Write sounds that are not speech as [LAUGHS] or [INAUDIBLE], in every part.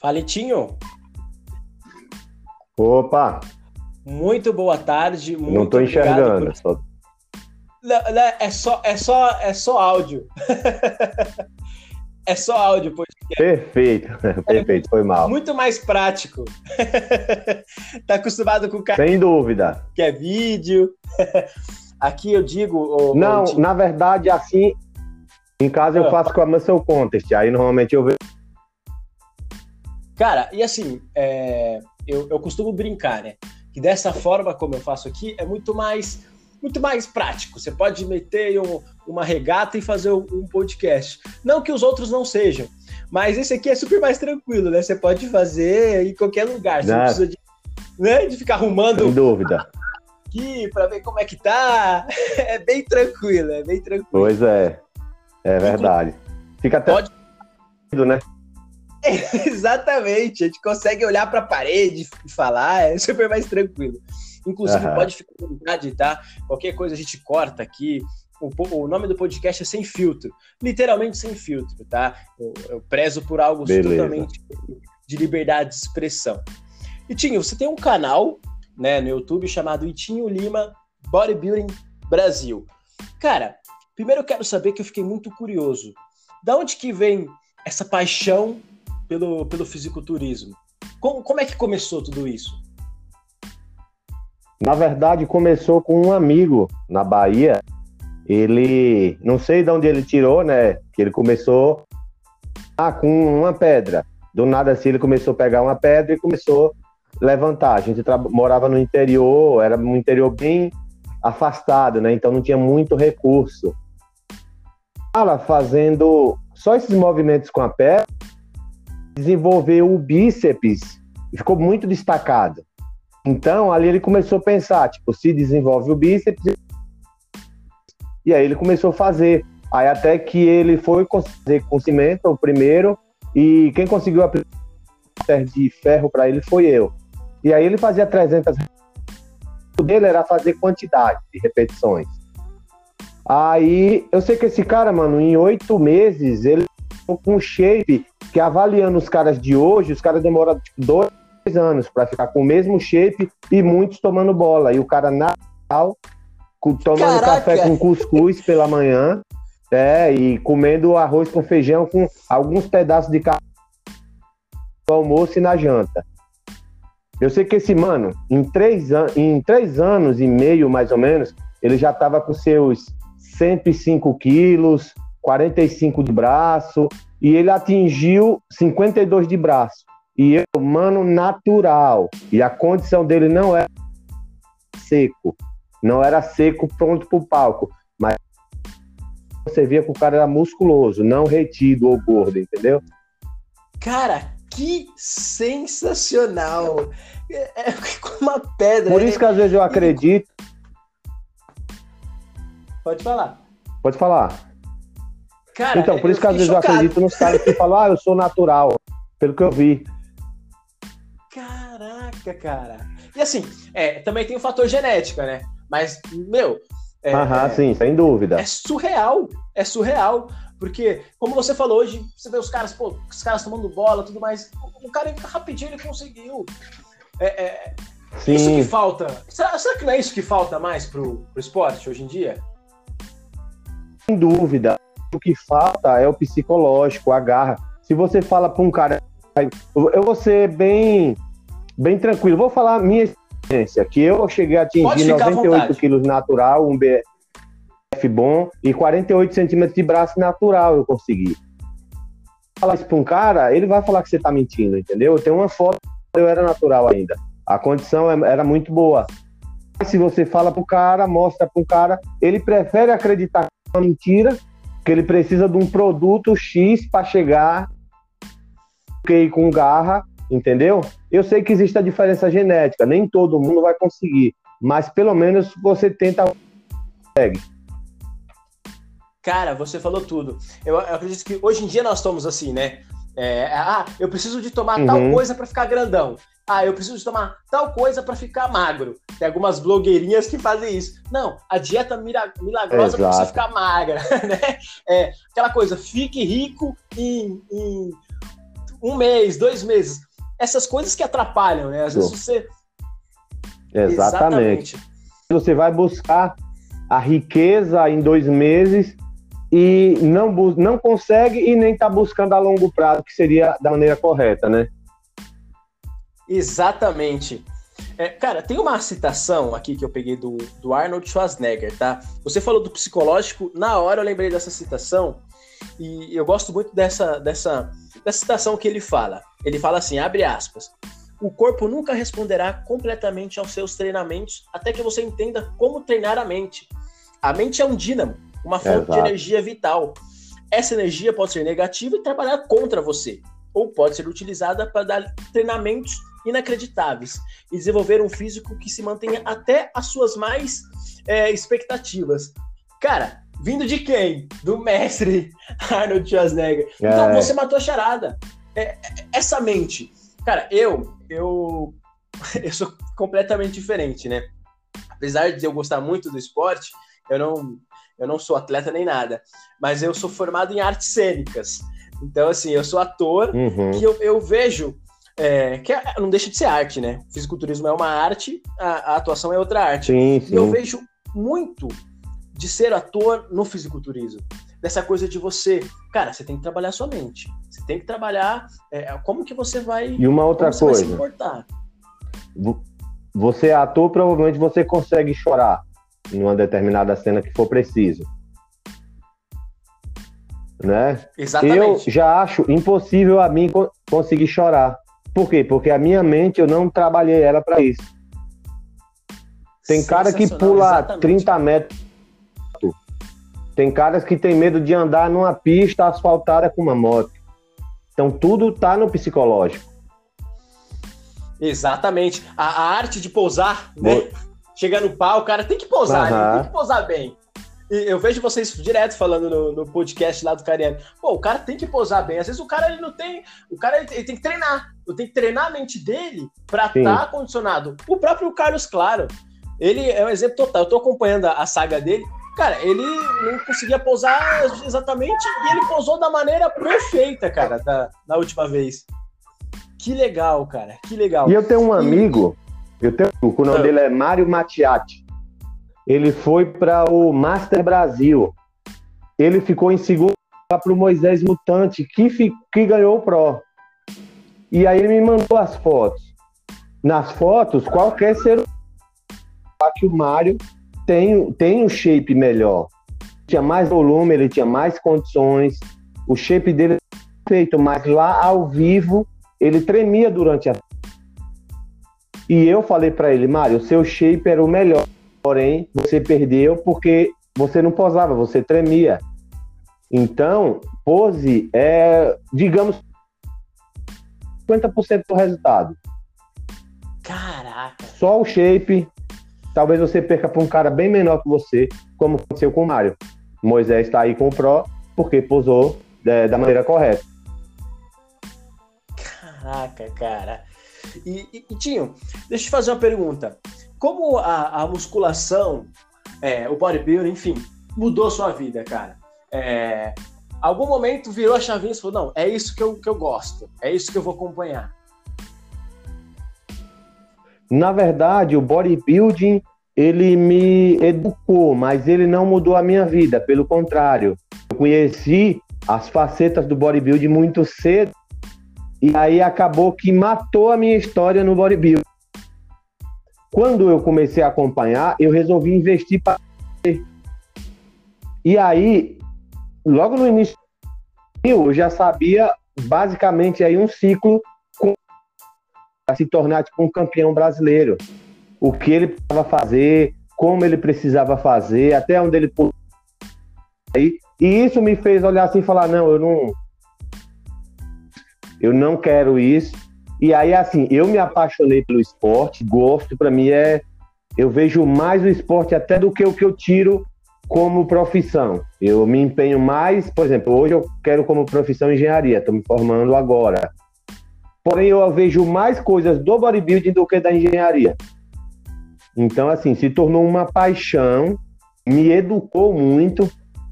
Falitinho. Opa! Muito boa tarde. Muito não estou enxergando. Por... Só... Não, não, é, só, é, só, é só áudio. [LAUGHS] é só áudio, podcast. Perfeito, [LAUGHS] perfeito, foi mal. Muito mais prático. [LAUGHS] tá acostumado com o cara. Sem dúvida. Que é vídeo. Aqui eu digo. Oh, não, oh, na verdade, assim, em casa eu ah. faço com a Muscle Contest. Aí normalmente eu vejo. Cara, e assim, é... eu, eu costumo brincar, né? Que dessa forma como eu faço aqui é muito mais muito mais prático. Você pode meter um, uma regata e fazer um podcast. Não que os outros não sejam, mas esse aqui é super mais tranquilo, né? Você pode fazer em qualquer lugar. Você não, não precisa de, né, de ficar arrumando. Sem dúvida. Aqui para ver como é que tá. [LAUGHS] É bem tranquilo, é bem tranquilo. Pois é. É verdade. Fica até. Pode... né? [LAUGHS] exatamente. A gente consegue olhar para a parede e falar, é super mais tranquilo. Inclusive, uhum. pode ficar à vontade, tá? Qualquer coisa a gente corta aqui. O, o, nome do podcast é Sem Filtro. Literalmente sem filtro, tá? Eu, eu prezo por algo Beleza. totalmente de liberdade de expressão. E Tinho, você tem um canal né, no YouTube chamado Itinho Lima Bodybuilding Brasil. Cara, primeiro eu quero saber que eu fiquei muito curioso. Da onde que vem essa paixão pelo, pelo fisiculturismo? Como, como é que começou tudo isso? Na verdade, começou com um amigo na Bahia. Ele, não sei de onde ele tirou, né? Que ele começou ah, com uma pedra. Do nada assim, ele começou a pegar uma pedra e começou a levantar. A gente morava no interior, era um interior bem afastado, né? Então não tinha muito recurso. Ela fazendo só esses movimentos com a pedra, desenvolveu o bíceps ficou muito destacado. Então, ali ele começou a pensar, tipo, se desenvolve o bíceps. E aí ele começou a fazer. Aí até que ele foi fazer com cimento, o primeiro, e quem conseguiu a de ferro para ele foi eu. E aí ele fazia 300 o dele era fazer quantidade de repetições. Aí eu sei que esse cara, mano, em oito meses, ele com um shape que avaliando os caras de hoje, os caras demoram tipo, dois anos para ficar com o mesmo shape e muitos tomando bola. E o cara natural, tomando Caraca. café com cuscuz pela manhã, é, e comendo arroz com feijão com alguns pedaços de carne no almoço e na janta. Eu sei que esse mano, em três, an em três anos e meio, mais ou menos, ele já estava com seus 105 quilos, 45 de braço, e ele atingiu 52 de braço. E eu, mano, natural. E a condição dele não era seco. Não era seco pronto pro palco. Mas você via que o cara era musculoso, não retido ou gordo, entendeu? Cara, que sensacional! É, é uma pedra. Por isso que às vezes eu acredito. Pode falar. Pode falar. Cara, então, por isso que às vezes eu acredito nos caras que falam, ah, eu sou natural, pelo que eu vi. Caraca, cara. E assim, é, também tem o fator genética, né? Mas, meu. É, Aham, é, sim, sem dúvida. É surreal. É surreal. Porque, como você falou hoje, você vê os caras, pô, os caras tomando bola tudo mais. O cara rapidinho ele conseguiu. É, é, Sim. Isso que falta. Será, será, que não é isso que falta mais pro, pro esporte hoje em dia? Sem dúvida. O que falta é o psicológico, a garra. Se você fala para um cara. Eu vou ser bem bem tranquilo. Vou falar minha experiência, que eu cheguei a atingir 98 quilos natural, um BF bom e 48 centímetros de braço natural eu consegui. Falar isso para um cara, ele vai falar que você está mentindo, entendeu? Eu tenho uma foto, eu era natural ainda. A condição é, era muito boa. Se você fala para o cara, mostra para o cara, ele prefere acreditar que é uma mentira, que ele precisa de um produto X para chegar ir com garra entendeu? Eu sei que existe a diferença genética, nem todo mundo vai conseguir, mas pelo menos você tenta. Cara, você falou tudo. Eu, eu, acredito que hoje em dia nós estamos assim, né? É, ah, eu preciso de tomar uhum. tal coisa para ficar grandão. Ah, eu preciso tomar tal coisa para ficar magro. Tem algumas blogueirinhas que fazem isso. Não, a dieta milagrosa para você ficar magra, [LAUGHS] né? É, aquela coisa, fique rico em, em um mês, dois meses. Essas coisas que atrapalham, né? Às vezes você. Exatamente. Exatamente. Você vai buscar a riqueza em dois meses e não, não consegue e nem está buscando a longo prazo, que seria da maneira correta, né? Exatamente. É, cara, tem uma citação aqui que eu peguei do, do Arnold Schwarzenegger, tá? Você falou do psicológico, na hora eu lembrei dessa citação e eu gosto muito dessa, dessa, dessa citação que ele fala. Ele fala assim, abre aspas, o corpo nunca responderá completamente aos seus treinamentos até que você entenda como treinar a mente. A mente é um dínamo, uma fonte Exato. de energia vital. Essa energia pode ser negativa e trabalhar contra você, ou pode ser utilizada para dar treinamentos inacreditáveis e desenvolver um físico que se mantenha até as suas mais é, expectativas. Cara, vindo de quem? Do mestre [LAUGHS] Arnold Schwarzenegger. Então é. você matou a charada. É, é, essa mente. Cara, eu, eu, [LAUGHS] eu sou completamente diferente, né? Apesar de eu gostar muito do esporte, eu não, eu não sou atleta nem nada, mas eu sou formado em artes cênicas. Então, assim, eu sou ator uhum. que eu, eu vejo é, que é, não deixa de ser arte, né? O fisiculturismo é uma arte, a, a atuação é outra arte. Sim, sim. E eu vejo muito de ser ator no fisiculturismo. Dessa coisa de você, cara, você tem que trabalhar sua mente. Você tem que trabalhar é, como que você vai. E uma outra coisa. Você é ator, provavelmente você consegue chorar em uma determinada cena que for preciso. Né? Exatamente. Eu já acho impossível a mim conseguir chorar. Por quê? Porque a minha mente eu não trabalhei ela para isso. Tem cara que pula exatamente. 30 metros. Tem caras que tem medo de andar numa pista asfaltada com uma moto. Então tudo tá no psicológico. Exatamente. A, a arte de pousar, né? Chega no pau, o cara tem que pousar, uhum. tem que pousar bem. E eu vejo vocês direto falando no, no, podcast lá do Cariano. Pô, o cara tem que posar bem. Às vezes o cara ele não tem. O cara ele, ele tem que treinar. Eu tenho que treinar a mente dele para estar tá condicionado. O próprio Carlos Claro, ele é um exemplo total. Eu tô acompanhando a, a saga dele. Cara, ele não conseguia pousar exatamente e ele pousou da maneira perfeita, cara, da, na última vez. Que legal, cara. Que legal. E eu tenho um amigo, eu tenho o nome ah. dele é Mário Matiati ele foi para o Master Brasil. Ele ficou em segundo para o Moisés Mutante, que, que ganhou o Pro. E aí ele me mandou as fotos. Nas fotos, qualquer ser que o Mário tem, tem um shape melhor. Tinha mais volume, ele tinha mais condições. O shape dele é feito, mas lá ao vivo ele tremia durante a. E eu falei para ele, Mário, seu shape era o melhor porém você perdeu porque você não posava, você tremia. Então, pose é, digamos, 50% do resultado. Caraca! Só o shape, talvez você perca para um cara bem menor que você, como aconteceu com o Mário. Moisés está aí com o Pro porque posou é, da maneira correta. Caraca, cara. E, e, e Tinho, deixa eu te fazer uma pergunta como a, a musculação, é, o bodybuilding, enfim, mudou sua vida, cara? É, algum momento virou a chavinha e falou, não, é isso que eu, que eu gosto, é isso que eu vou acompanhar. Na verdade, o bodybuilding, ele me educou, mas ele não mudou a minha vida, pelo contrário. Eu conheci as facetas do bodybuilding muito cedo, e aí acabou que matou a minha história no bodybuilding. Quando eu comecei a acompanhar, eu resolvi investir para. E aí, logo no início, eu já sabia basicamente aí um ciclo para se tornar tipo, um campeão brasileiro. O que ele precisava fazer, como ele precisava fazer, até onde ele aí E isso me fez olhar assim e falar: não, eu não. Eu não quero isso e aí, assim, eu me apaixonei pelo esporte, gosto, para mim é. Eu vejo mais o esporte até do que o que eu tiro como profissão. Eu me empenho mais, por exemplo, hoje eu quero como profissão engenharia, estou me formando agora. Porém, eu vejo mais coisas do bodybuilding do que da engenharia. Então, assim, se tornou uma paixão, me educou muito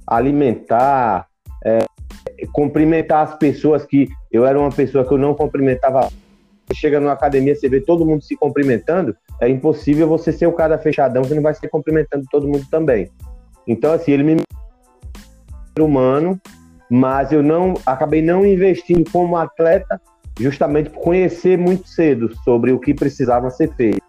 alimentar, é, cumprimentar as pessoas que eu era uma pessoa que eu não cumprimentava. Chega numa academia, você vê todo mundo se cumprimentando, é impossível você ser o cara fechadão que não vai se cumprimentando todo mundo também. Então, assim, ele me humano, mas eu não acabei não investindo como atleta justamente por conhecer muito cedo sobre o que precisava ser feito.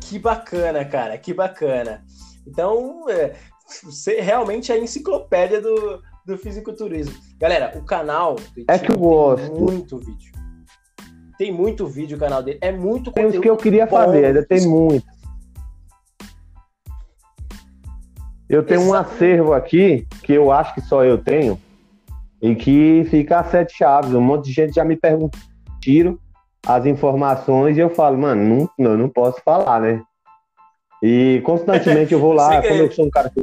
Que bacana, cara, que bacana. Então, é, você realmente é a enciclopédia do, do fisiculturismo. Galera, o canal é que eu gosto. muito vídeo. Tem muito vídeo o canal dele. É muito tem. Tem que eu queria bom. fazer, ainda tem muito. Eu tenho um acervo aqui que eu acho que só eu tenho e que fica a sete chaves. Um monte de gente já me pergunta, tiro as informações e eu falo, mano, não, não, não posso falar, né? E constantemente eu vou lá, [LAUGHS] como eu sou um cara que.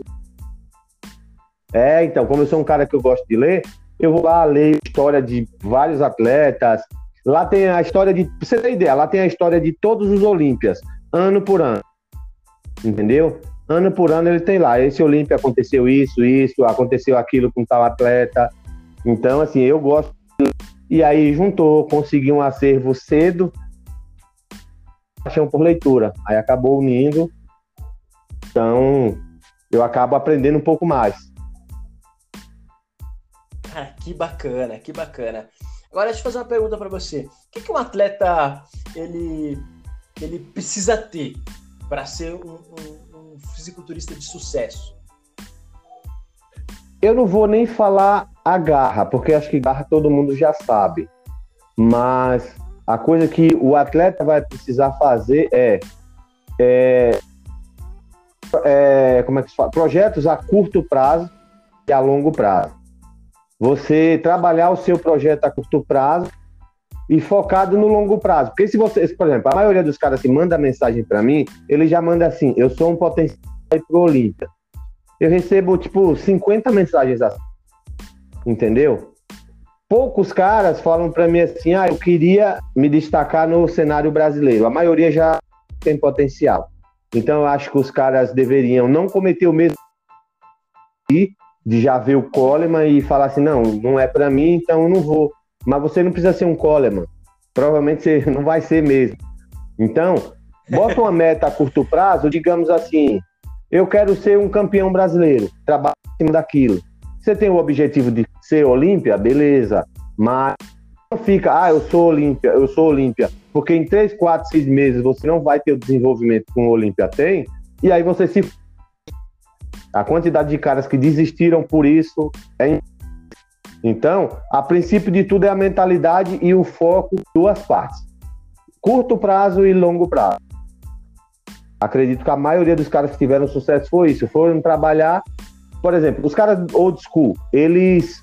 É, então, como eu sou um cara que eu gosto de ler, eu vou lá ler história de vários atletas. Lá tem a história de. Pra você ter ideia, lá tem a história de todos os Olímpias, ano por ano. Entendeu? Ano por ano ele tem lá. Esse Olímpia aconteceu isso, isso, aconteceu aquilo com tal atleta. Então, assim, eu gosto. E aí juntou, consegui um acervo cedo, paixão por leitura. Aí acabou unindo. Então, eu acabo aprendendo um pouco mais. Cara, que bacana, que bacana. Agora, deixa eu fazer uma pergunta para você. O que, que um atleta ele, ele precisa ter para ser um, um fisiculturista de sucesso? Eu não vou nem falar a garra, porque acho que garra todo mundo já sabe. Mas a coisa que o atleta vai precisar fazer é, é, é como é que se fala? Projetos a curto prazo e a longo prazo. Você trabalhar o seu projeto a curto prazo e focado no longo prazo. Porque se você, por exemplo, a maioria dos caras que manda mensagem para mim, ele já manda assim: eu sou um potencial pro Olímpia. Eu recebo tipo 50 mensagens assim. Entendeu? Poucos caras falam para mim assim: "Ah, eu queria me destacar no cenário brasileiro". A maioria já tem potencial. Então eu acho que os caras deveriam não cometer o mesmo de já ver o Coleman e falar assim: "Não, não é para mim, então eu não vou". Mas você não precisa ser um Coleman. Provavelmente você [LAUGHS] não vai ser mesmo. Então, bota uma meta a curto prazo, digamos assim, eu quero ser um campeão brasileiro, trabalha em cima daquilo. Você tem o objetivo de ser Olímpia, beleza, mas não fica, ah, eu sou Olímpia, eu sou Olímpia, porque em 3, 4, 6 meses você não vai ter o desenvolvimento que o Olímpia tem, e aí você se. A quantidade de caras que desistiram por isso é então, a princípio de tudo é a mentalidade e o foco duas partes: curto prazo e longo prazo. Acredito que a maioria dos caras que tiveram sucesso foi isso, foram trabalhar, por exemplo, os caras old school, eles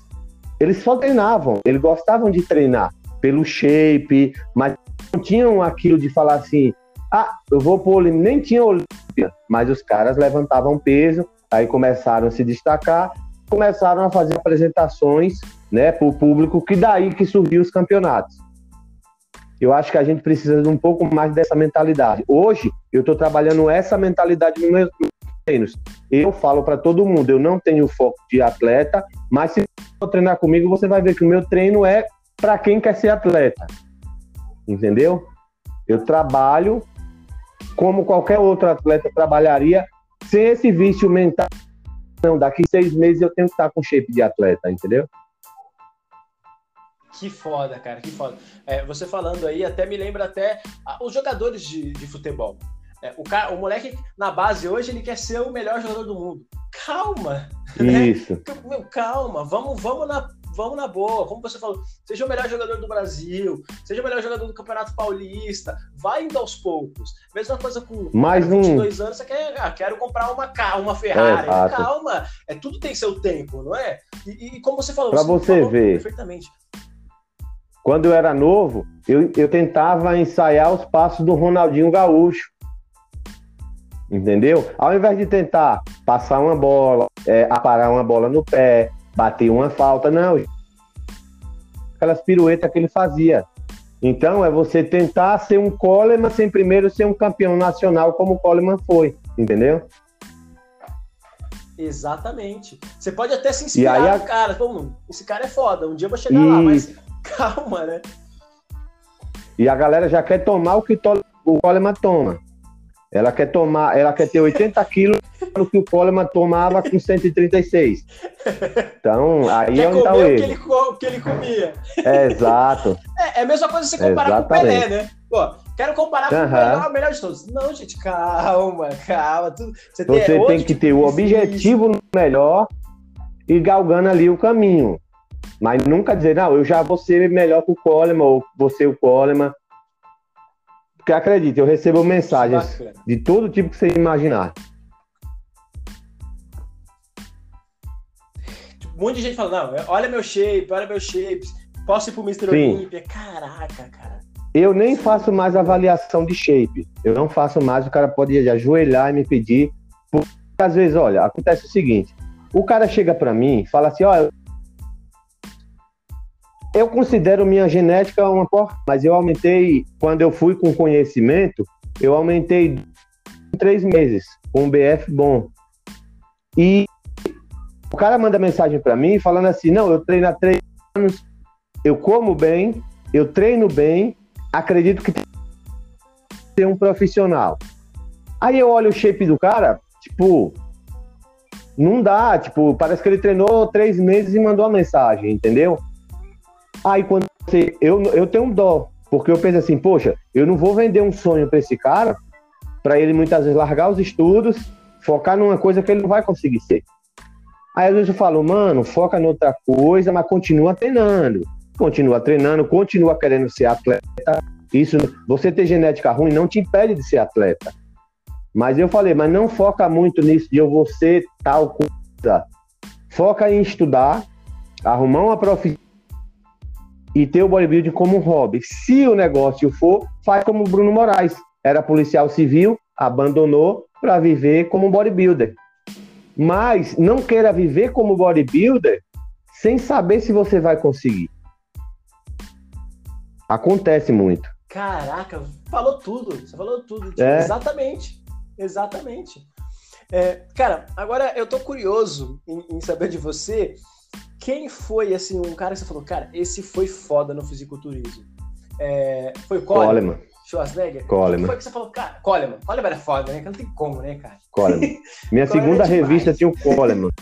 eles só treinavam, eles gostavam de treinar pelo shape, mas não tinham aquilo de falar assim, ah, eu vou pro Olímpia, nem tinha Olímpia, mas os caras levantavam peso, aí começaram a se destacar começaram a fazer apresentações né, para o público, que daí que surgiu os campeonatos. Eu acho que a gente precisa de um pouco mais dessa mentalidade. Hoje, eu estou trabalhando essa mentalidade nos meus treinos. Eu falo para todo mundo, eu não tenho foco de atleta, mas se for treinar comigo, você vai ver que o meu treino é para quem quer ser atleta. Entendeu? Eu trabalho como qualquer outro atleta trabalharia, sem esse vício mental não, daqui seis meses eu tenho que estar com shape de atleta, entendeu? Que foda, cara, que foda. É, você falando aí até me lembra até ah, os jogadores de, de futebol. É, o, cara, o moleque na base hoje ele quer ser o melhor jogador do mundo. Calma! Né? Isso. Né? Meu, calma, vamos, vamos na, vamos na boa, como você falou, seja o melhor jogador do Brasil, seja o melhor jogador do Campeonato Paulista, vai indo aos poucos. Mesma coisa com Mais 22 um... anos, você quer, ah, quero comprar uma, uma Ferrari. É, Calma, é, tudo tem seu tempo, não é? E, e como você falou, pra você, você falou ver. perfeitamente. Quando eu era novo, eu, eu tentava ensaiar os passos do Ronaldinho Gaúcho. Entendeu? Ao invés de tentar passar uma bola, é, aparar uma bola no pé, bater uma falta, não. Aquelas piruetas que ele fazia. Então é você tentar ser um Coleman sem primeiro ser um campeão nacional como o Coleman foi, entendeu? Exatamente. Você pode até se inspirar aí, no cara. Esse cara é foda, um dia eu vou chegar e... lá, mas calma, né? E a galera já quer tomar o que o Coleman toma. Ela quer tomar, ela quer ter 80 quilos no que o Coleman tomava com 136. Então, aí quer é onde tá o erro. Que ele, que ele comia. É, exato. É, é, a mesma coisa você comparar Exatamente. com o Pelé, né? Pô, quero comparar uhum. com o melhor, o melhor de todos. Não, gente, calma, calma. você, tem, você tem que ter o objetivo melhor e galgando ali o caminho. Mas nunca dizer, não, eu já vou ser melhor que o Coleman, ou ser o Coleman. Porque acredite, eu recebo mensagens de todo tipo que você imaginar. Um monte de gente falando, não, olha meu shape, olha meu shape, posso ir pro Mr. Olympia. Caraca, cara. Eu nem faço mais avaliação de shape. Eu não faço mais, o cara pode ajoelhar e me pedir. Porque, às vezes, olha, acontece o seguinte: o cara chega para mim e fala assim: ó, eu considero minha genética uma porra, mas eu aumentei, quando eu fui com conhecimento, eu aumentei em três meses, com um BF bom. E o cara manda mensagem para mim falando assim: não, eu treino há três anos, eu como bem, eu treino bem, acredito que ser um profissional. Aí eu olho o shape do cara, tipo, não dá, tipo, parece que ele treinou três meses e mandou uma mensagem, entendeu? Aí quando você. Eu, eu tenho um dó, porque eu penso assim, poxa, eu não vou vender um sonho para esse cara, para ele muitas vezes largar os estudos, focar numa coisa que ele não vai conseguir ser. Aí às vezes eu falo, mano, foca em outra coisa, mas continua treinando. Continua treinando, continua querendo ser atleta. Isso, você ter genética ruim não te impede de ser atleta. Mas eu falei, mas não foca muito nisso de eu vou ser tal coisa. Foca em estudar, arrumar uma profissão e ter o bodybuilding como um hobby. Se o negócio for, faz como o Bruno Moraes. Era policial civil, abandonou para viver como bodybuilder. Mas não queira viver como bodybuilder sem saber se você vai conseguir. Acontece muito. Caraca, falou tudo. Você falou tudo. É. Exatamente. Exatamente. É, cara, agora eu tô curioso em, em saber de você quem foi, assim, um cara que você falou, cara, esse foi foda no fisiculturismo? É, foi o Coleman? Coleman. Schwarzenegger? Coleman. Quem foi que você falou, cara, Coleman. Coleman era foda, né? Não tem como, né, cara? Coleman. [LAUGHS] Minha segunda revista tinha o Coleman. [LAUGHS]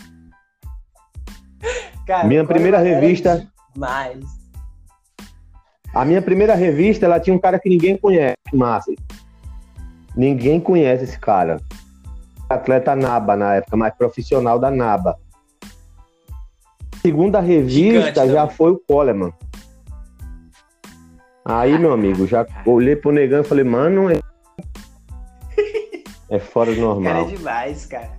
Cara, minha primeira revista... Demais. A minha primeira revista, ela tinha um cara que ninguém conhece, massa. Ninguém conhece esse cara. Atleta NABA na época, mais profissional da NABA segunda revista já foi o Coleman. Aí, meu amigo, já olhei pro negão e falei, mano, é, é fora do normal. [LAUGHS] Cara, é demais, cara.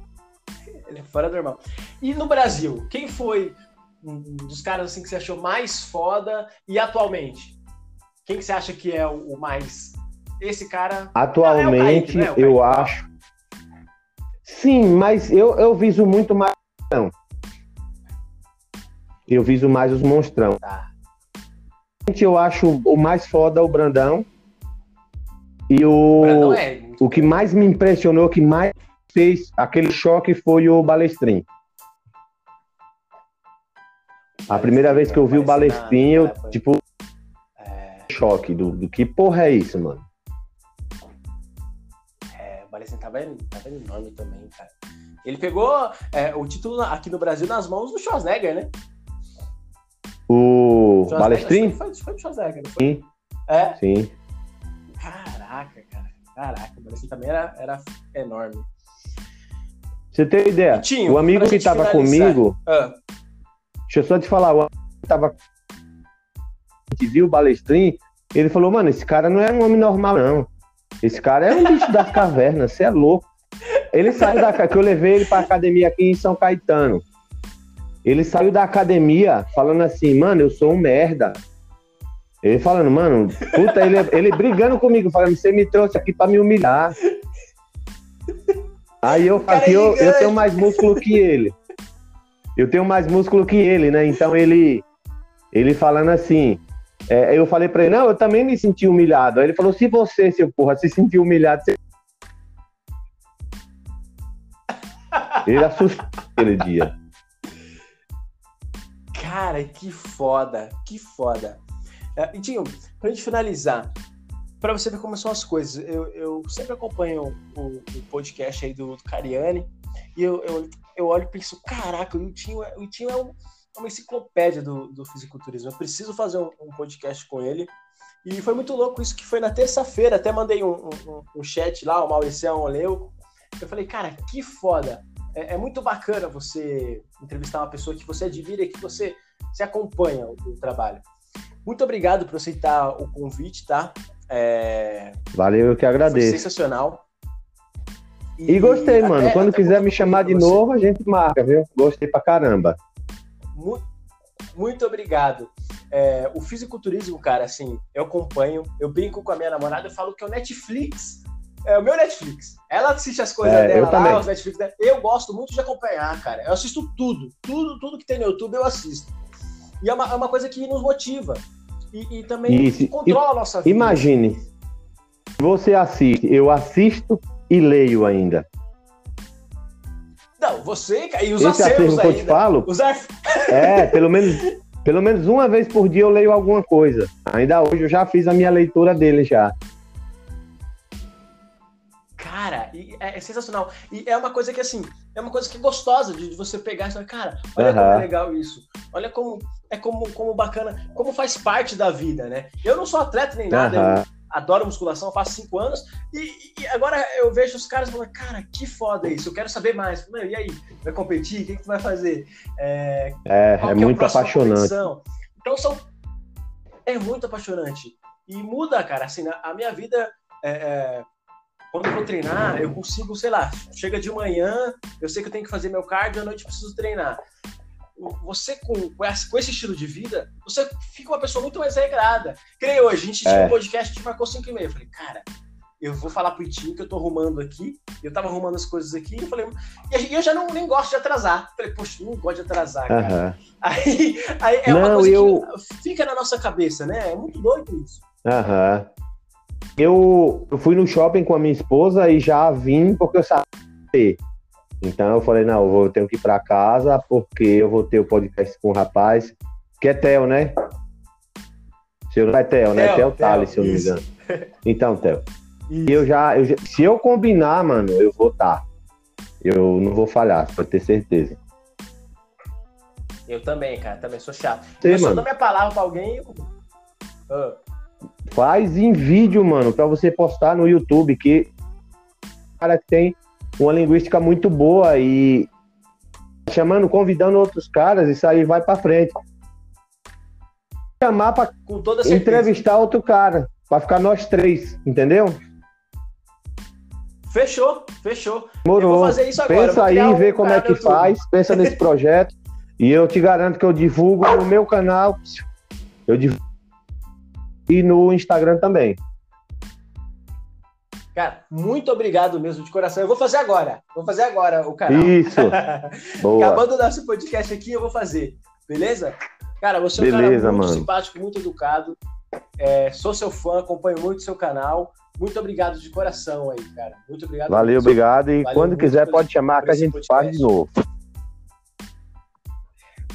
Ele é fora do normal. E no Brasil, quem foi um dos caras assim que você achou mais foda e atualmente? Quem que você acha que é o, mais. Esse cara. Atualmente, é Kaique, é eu acho. Sim, mas eu, eu viso muito mais. Não eu viso mais os monstrão. Tá. Eu acho o mais foda o Brandão. E o, o, é... o que mais me impressionou, o que mais fez aquele choque foi o Balestrin. A primeira vez que eu vi o Balestrin, eu, tipo, é... choque do, do que porra é isso, mano. É, o Balestrin tava, tava enorme também, cara. Ele pegou é, o título aqui no Brasil nas mãos do Schwarzenegger, né? O Balestrin? Foi, foi do Schwarzenegger, não foi? Sim. É? Sim. Caraca, cara. Caraca, o Balestrin também era, era enorme. Você tem ideia? Tinho, o amigo que tava comigo. Ah. Deixa eu só te falar, o amigo que tava. Gente viu o Balestrin, ele falou, mano, esse cara não é um homem normal, não. Esse cara é um bicho das cavernas, você é louco. Ele saiu da que eu levei ele pra academia aqui em São Caetano. Ele saiu da academia falando assim, mano, eu sou um merda. Ele falando, mano, puta, ele, ele brigando comigo, falando, você me trouxe aqui para me humilhar. Aí eu falei, eu, eu tenho mais músculo que ele. Eu tenho mais músculo que ele, né? Então ele, ele falando assim, é, eu falei para ele, não, eu também me senti humilhado. Aí ele falou, se você, seu porra, se sentiu humilhado, você... [LAUGHS] Ele assustou. aquele dia. Cara, que foda, que foda. É, e pra gente finalizar, para você ver como são as coisas, eu, eu sempre acompanho o, o, podcast aí do, do Cariani e eu, eu, eu olho e penso, caraca, o Tinho, é, o é um, uma enciclopédia do, do fisiculturismo. Eu preciso fazer um, um, podcast com ele. E foi muito louco isso que foi na terça-feira. Até mandei um, um, um, chat lá, o Mauricião leu. Eu falei, cara, que foda. É, é, muito bacana você entrevistar uma pessoa que você admira e que você, você acompanha o, o trabalho. Muito obrigado por aceitar o convite, tá? É... Valeu, eu que agradeço. Foi sensacional. E, e gostei, até, mano. Quando quiser me chamar de novo, a gente marca, viu? Gostei pra caramba. Muito, muito obrigado. É, o fisiculturismo, cara, assim, eu acompanho, eu brinco com a minha namorada, eu falo que é o Netflix. É o meu Netflix. Ela assiste as coisas é, dela lá, os Netflix dela. Eu gosto muito de acompanhar, cara. Eu assisto tudo. Tudo, tudo que tem no YouTube eu assisto. E é uma, é uma coisa que nos motiva. E, e também Isso. controla a nossa vida. Imagine, você assiste, eu assisto e leio ainda. Não, você e os Esse acervos que eu te falo, os é, pelo menos, pelo menos uma vez por dia eu leio alguma coisa. Ainda hoje eu já fiz a minha leitura dele já. Cara, é, é, sensacional. E é uma coisa que, assim, é uma coisa que é gostosa de, de você pegar e falar, cara, olha uhum. como é legal isso. Olha como é como, como bacana, como faz parte da vida, né? Eu não sou atleta nem nada, uhum. eu adoro musculação, faço cinco anos, e, e, agora eu vejo os caras falando, cara, que foda isso, eu quero saber mais. e aí, vai competir? O que, que tu vai fazer? É, é, é, é muito apaixonante. Competição? Então são. É muito apaixonante. E muda, cara, assim, a minha vida. É, é, quando eu vou treinar, eu consigo, sei lá, chega de manhã, eu sei que eu tenho que fazer meu cardio, à noite eu preciso treinar você com, com esse estilo de vida, você fica uma pessoa muito mais regrada. Creio hoje, a gente é. tinha um podcast, a gente marcou 5 e meia. Eu falei, cara, eu vou falar pro Itinho que eu tô arrumando aqui. Eu tava arrumando as coisas aqui. E eu falei, e eu já não nem gosto de atrasar. Eu falei, poxa, não gosto de atrasar, cara. Uhum. Aí, aí é não, uma coisa eu... que fica na nossa cabeça, né? É muito doido isso. Aham. Uhum. Eu, eu fui no shopping com a minha esposa e já vim porque eu sabia então eu falei, não, eu vou, tenho que ir para casa porque eu vou ter o podcast com o rapaz, que é Theo, né? Seu não é Theo, né? Theo Thales, se eu não me engano. Então, Theo. E eu já, eu já, se eu combinar, mano, eu vou estar. Tá. Eu não vou falhar, pode ter certeza. Eu também, cara, também sou chato. Sim, eu só dou minha palavra pra alguém. Eu... Ah. Faz em vídeo, mano, pra você postar no YouTube, que cara que tem uma linguística muito boa e chamando, convidando outros caras, isso aí vai para frente. Chamar para entrevistar outro cara, para ficar nós três, entendeu? Fechou, fechou. Morou. Eu vou fazer isso agora. Pensa aí, um vê como é que faz, pensa nesse [LAUGHS] projeto. e eu te garanto que eu divulgo no meu canal. Eu divulgo e no Instagram também. Cara, muito obrigado mesmo de coração. Eu vou fazer agora. Vou fazer agora o canal. Isso. [LAUGHS] Acabando o nosso podcast aqui, eu vou fazer. Beleza? Cara, você é um Beleza, cara muito mano. simpático, muito educado. É, sou seu fã, acompanho muito seu canal. Muito obrigado de coração aí, cara. Muito obrigado. Valeu, obrigado. E Valeu quando quiser, pode chamar que a gente podcast. faz de novo.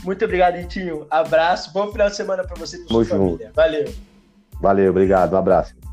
Muito obrigado, Itinho. Abraço. Bom final de semana para você e para sua família. Valeu. Valeu, obrigado. Um abraço.